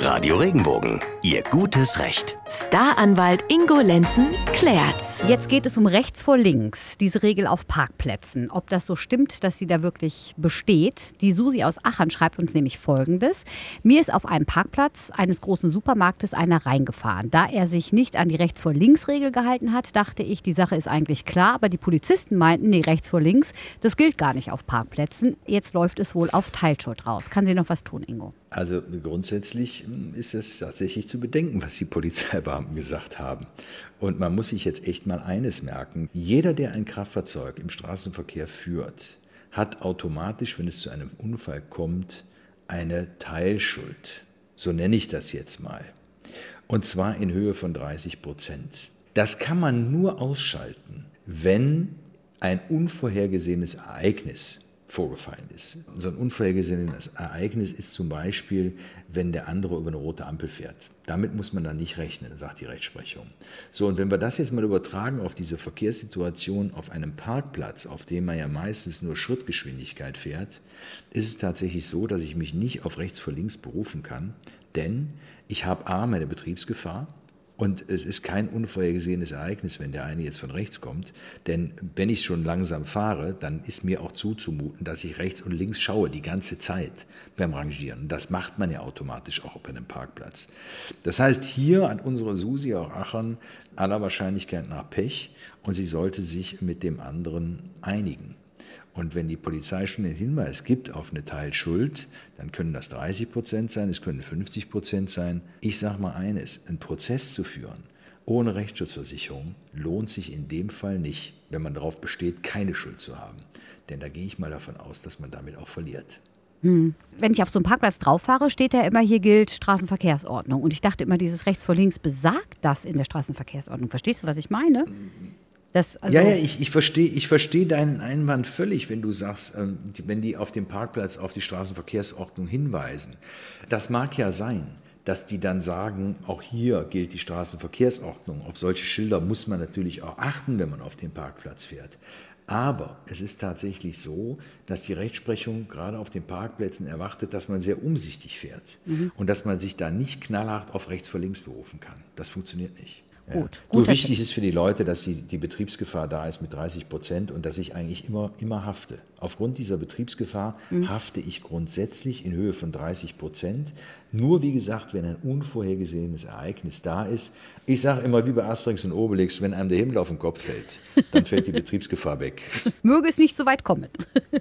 Radio Regenbogen, Ihr gutes Recht. Staranwalt Ingo Lenzen klärt's. Jetzt geht es um rechts vor links, diese Regel auf Parkplätzen. Ob das so stimmt, dass sie da wirklich besteht. Die Susi aus Achern schreibt uns nämlich folgendes. Mir ist auf einem Parkplatz eines großen Supermarktes einer reingefahren. Da er sich nicht an die rechts vor links Regel gehalten hat, dachte ich, die Sache ist eigentlich klar, aber die Polizisten meinten, nee, rechts vor links, das gilt gar nicht auf Parkplätzen. Jetzt läuft es wohl auf Teilschuld raus. Kann sie noch was tun, Ingo? Also grundsätzlich ist es tatsächlich zu bedenken, was die Polizeibeamten gesagt haben. Und man muss sich jetzt echt mal eines merken. Jeder, der ein Kraftfahrzeug im Straßenverkehr führt, hat automatisch, wenn es zu einem Unfall kommt, eine Teilschuld. So nenne ich das jetzt mal. Und zwar in Höhe von 30 Prozent. Das kann man nur ausschalten, wenn ein unvorhergesehenes Ereignis vorgefallen ist. So ein unvorhergesehenes Ereignis ist zum Beispiel, wenn der andere über eine rote Ampel fährt. Damit muss man dann nicht rechnen, sagt die Rechtsprechung. So, und wenn wir das jetzt mal übertragen auf diese Verkehrssituation auf einem Parkplatz, auf dem man ja meistens nur Schrittgeschwindigkeit fährt, ist es tatsächlich so, dass ich mich nicht auf rechts vor links berufen kann, denn ich habe A, meine Betriebsgefahr, und es ist kein unvorhergesehenes Ereignis, wenn der eine jetzt von rechts kommt. Denn wenn ich schon langsam fahre, dann ist mir auch zuzumuten, dass ich rechts und links schaue, die ganze Zeit beim Rangieren. Und das macht man ja automatisch auch bei einem Parkplatz. Das heißt, hier hat unsere Susi auch Achern aller Wahrscheinlichkeit nach Pech und sie sollte sich mit dem anderen einigen. Und wenn die Polizei schon den Hinweis gibt auf eine Teilschuld, dann können das 30 Prozent sein, es können 50 Prozent sein. Ich sage mal eines, einen Prozess zu führen ohne Rechtsschutzversicherung lohnt sich in dem Fall nicht, wenn man darauf besteht, keine Schuld zu haben. Denn da gehe ich mal davon aus, dass man damit auch verliert. Hm. Wenn ich auf so einen Parkplatz drauf fahre, steht da immer, hier gilt Straßenverkehrsordnung. Und ich dachte immer, dieses rechts vor links besagt das in der Straßenverkehrsordnung. Verstehst du, was ich meine? Das, also ja, ja, ich, ich verstehe ich versteh deinen Einwand völlig, wenn du sagst, ähm, wenn die auf dem Parkplatz auf die Straßenverkehrsordnung hinweisen. Das mag ja sein, dass die dann sagen, auch hier gilt die Straßenverkehrsordnung. Auf solche Schilder muss man natürlich auch achten, wenn man auf den Parkplatz fährt. Aber es ist tatsächlich so, dass die Rechtsprechung gerade auf den Parkplätzen erwartet, dass man sehr umsichtig fährt mhm. und dass man sich da nicht knallhart auf rechts vor links berufen kann. Das funktioniert nicht. Gut. Ja. Gut wichtig ist für die Leute, dass die, die Betriebsgefahr da ist mit 30 Prozent und dass ich eigentlich immer, immer hafte. Aufgrund dieser Betriebsgefahr mhm. hafte ich grundsätzlich in Höhe von 30 Prozent. Nur wie gesagt, wenn ein unvorhergesehenes Ereignis da ist. Ich sage immer wie bei Asterix und Obelix, wenn einem der Himmel auf den Kopf fällt, dann fällt die Betriebsgefahr weg. Möge es nicht so weit kommen.